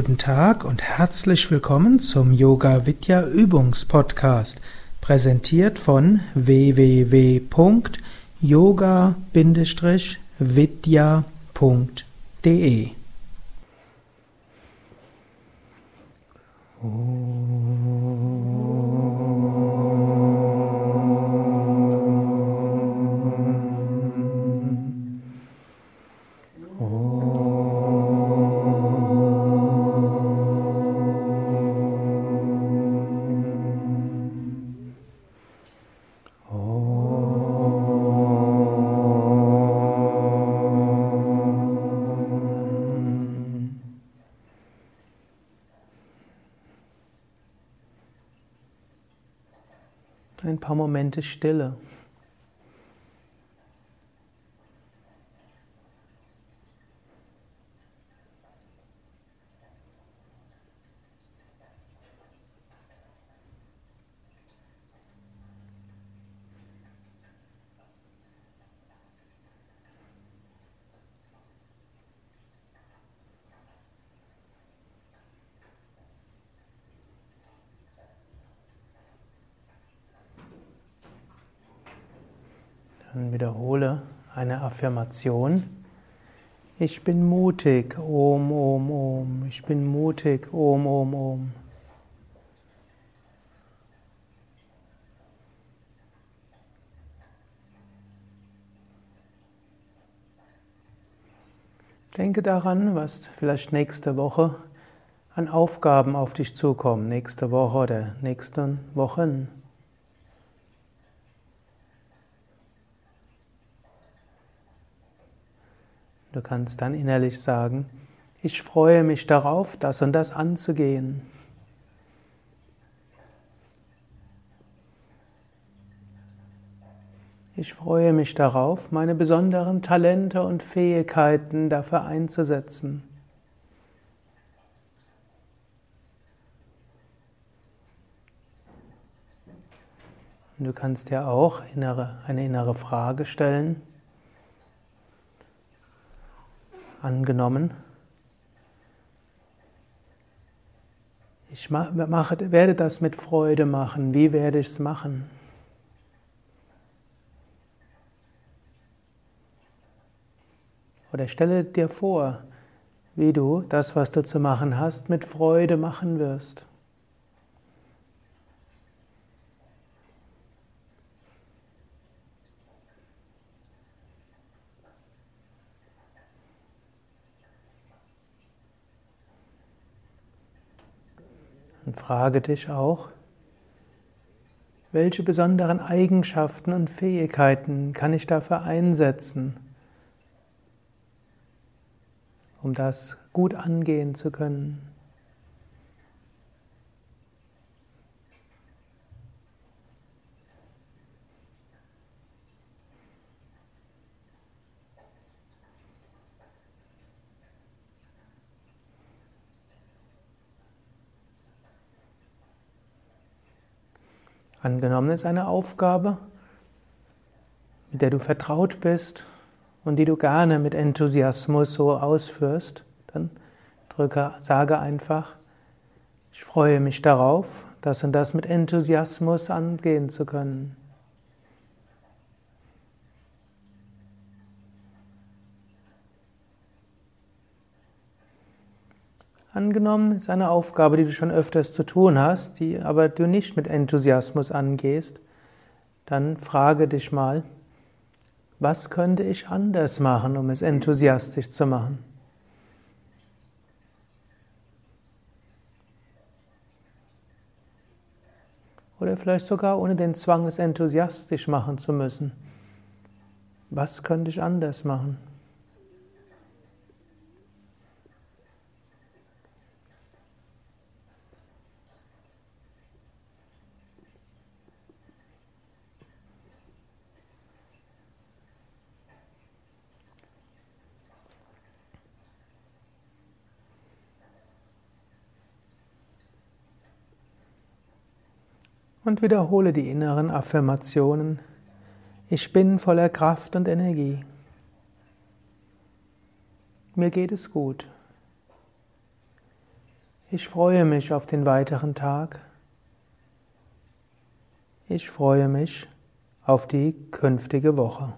Guten Tag und herzlich willkommen zum Yoga Vidya Übungspodcast, präsentiert von www.yoga-vidya.de. Ein paar Momente Stille. Dann wiederhole eine Affirmation. Ich bin mutig, Om, Om, Om. Ich bin mutig, Om, Om, Om. Denke daran, was vielleicht nächste Woche an Aufgaben auf dich zukommen, nächste Woche oder nächsten Wochen. Du kannst dann innerlich sagen, ich freue mich darauf, das und das anzugehen. Ich freue mich darauf, meine besonderen Talente und Fähigkeiten dafür einzusetzen. du kannst dir auch eine innere Frage stellen. Angenommen. Ich mache, werde das mit Freude machen. Wie werde ich es machen? Oder stelle dir vor, wie du das, was du zu machen hast, mit Freude machen wirst. Und frage dich auch, welche besonderen Eigenschaften und Fähigkeiten kann ich dafür einsetzen, um das gut angehen zu können? Angenommen ist eine Aufgabe, mit der du vertraut bist und die du gerne mit Enthusiasmus so ausführst, dann drücke, sage einfach, ich freue mich darauf, das und das mit Enthusiasmus angehen zu können. Angenommen ist eine Aufgabe, die du schon öfters zu tun hast, die aber du nicht mit Enthusiasmus angehst, dann frage dich mal, was könnte ich anders machen, um es enthusiastisch zu machen? Oder vielleicht sogar ohne den Zwang, es enthusiastisch machen zu müssen. Was könnte ich anders machen? Und wiederhole die inneren Affirmationen. Ich bin voller Kraft und Energie. Mir geht es gut. Ich freue mich auf den weiteren Tag. Ich freue mich auf die künftige Woche.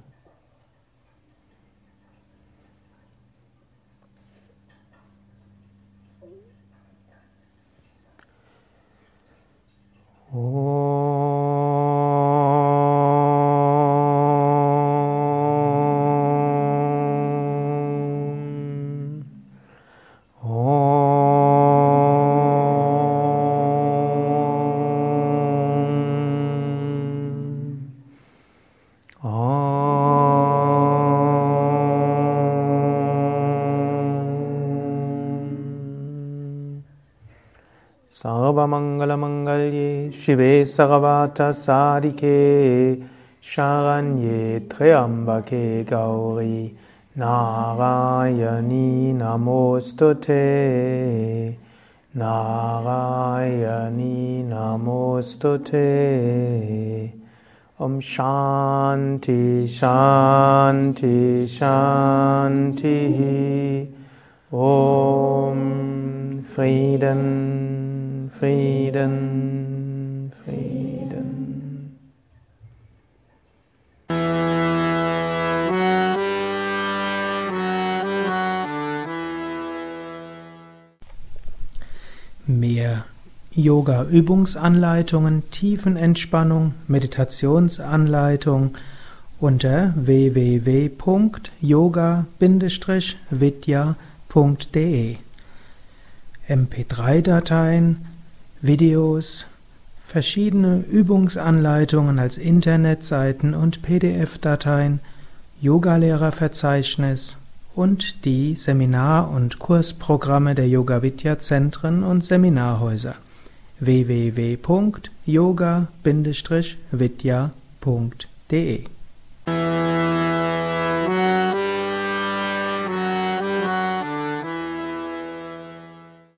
Sarvamangalamangalye Shive Saravata Sadike Sharanye Triambake Gauri Narayani Namostute Narayani Namostute Om Shanti Shanti Shanti Om Frieden Frieden, Frieden. Mehr Yoga-Übungsanleitungen, Tiefenentspannung, Meditationsanleitung unter www.yoga-vidya.de MP3-Dateien Videos, verschiedene Übungsanleitungen als Internetseiten und PDF-Dateien, Yogalehrerverzeichnis und die Seminar- und Kursprogramme der Yoga Vidya Zentren und Seminarhäuser www.yoga-vidya.de